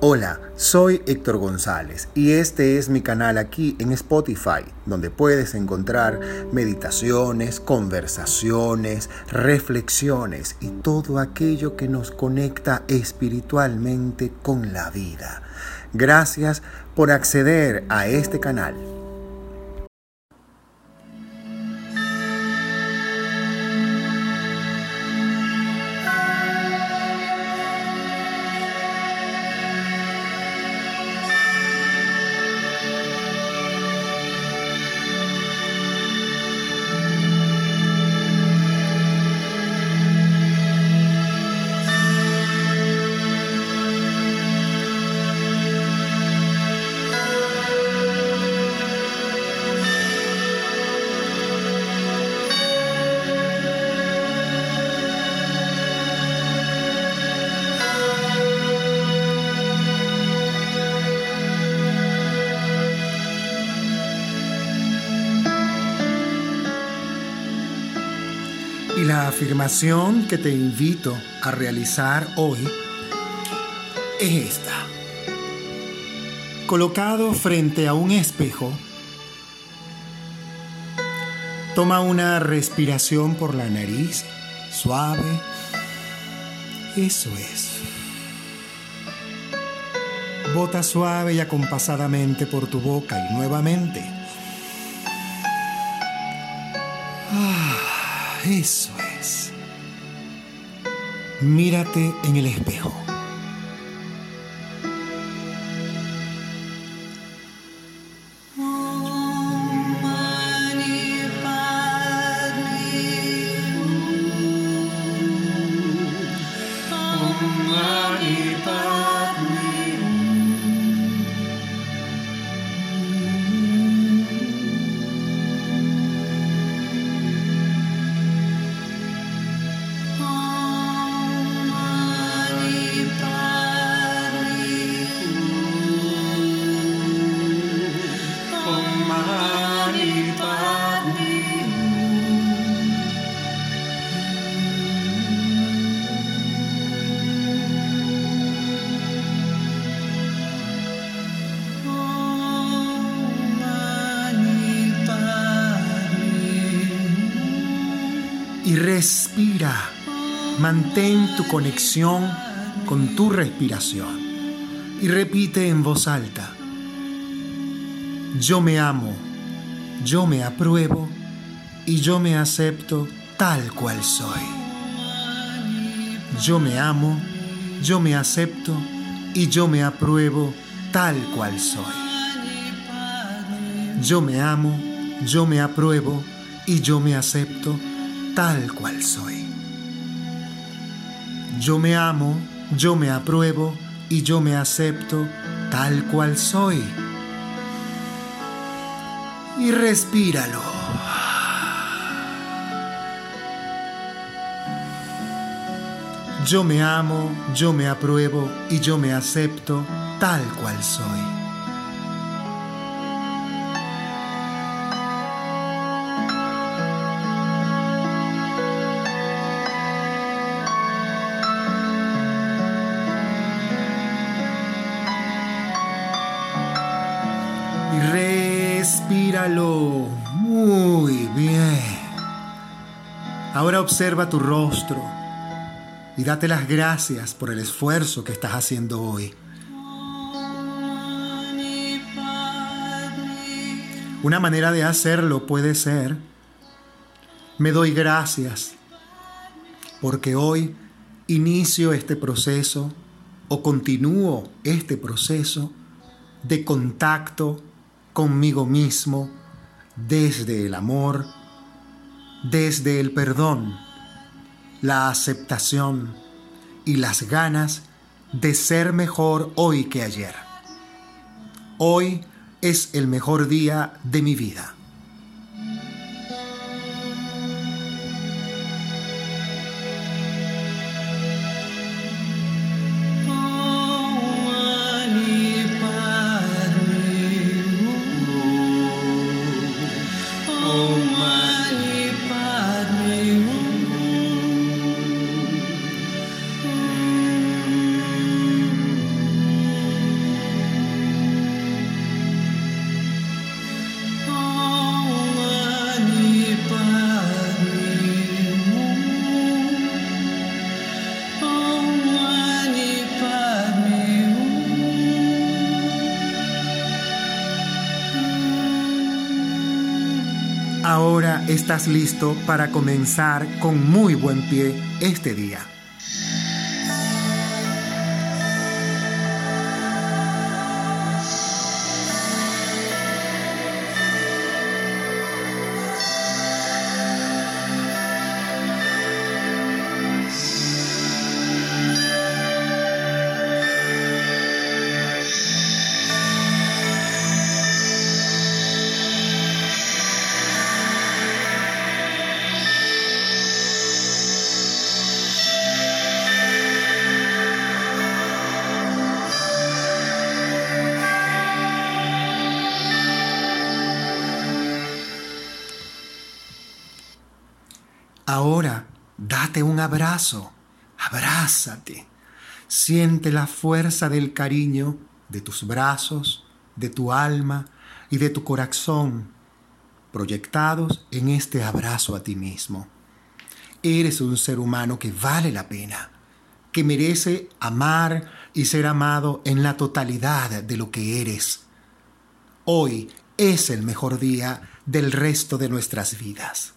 Hola, soy Héctor González y este es mi canal aquí en Spotify, donde puedes encontrar meditaciones, conversaciones, reflexiones y todo aquello que nos conecta espiritualmente con la vida. Gracias por acceder a este canal. La afirmación que te invito a realizar hoy es esta. Colocado frente a un espejo, toma una respiración por la nariz, suave. Eso es. Bota suave y acompasadamente por tu boca y nuevamente. Eso es. Mírate en el espejo. Respira. Mantén tu conexión con tu respiración y repite en voz alta. Yo me amo, yo me apruebo y yo me acepto tal cual soy. Yo me amo, yo me acepto y yo me apruebo tal cual soy. Yo me amo, yo me apruebo y yo me acepto tal cual soy. Yo me amo, yo me apruebo y yo me acepto tal cual soy. Y respíralo. Yo me amo, yo me apruebo y yo me acepto tal cual soy. Respíralo. Muy bien. Ahora observa tu rostro y date las gracias por el esfuerzo que estás haciendo hoy. Una manera de hacerlo puede ser, me doy gracias porque hoy inicio este proceso o continúo este proceso de contacto conmigo mismo desde el amor, desde el perdón, la aceptación y las ganas de ser mejor hoy que ayer. Hoy es el mejor día de mi vida. Ahora estás listo para comenzar con muy buen pie este día. Ahora, date un abrazo, abrázate, siente la fuerza del cariño de tus brazos, de tu alma y de tu corazón proyectados en este abrazo a ti mismo. Eres un ser humano que vale la pena, que merece amar y ser amado en la totalidad de lo que eres. Hoy es el mejor día del resto de nuestras vidas.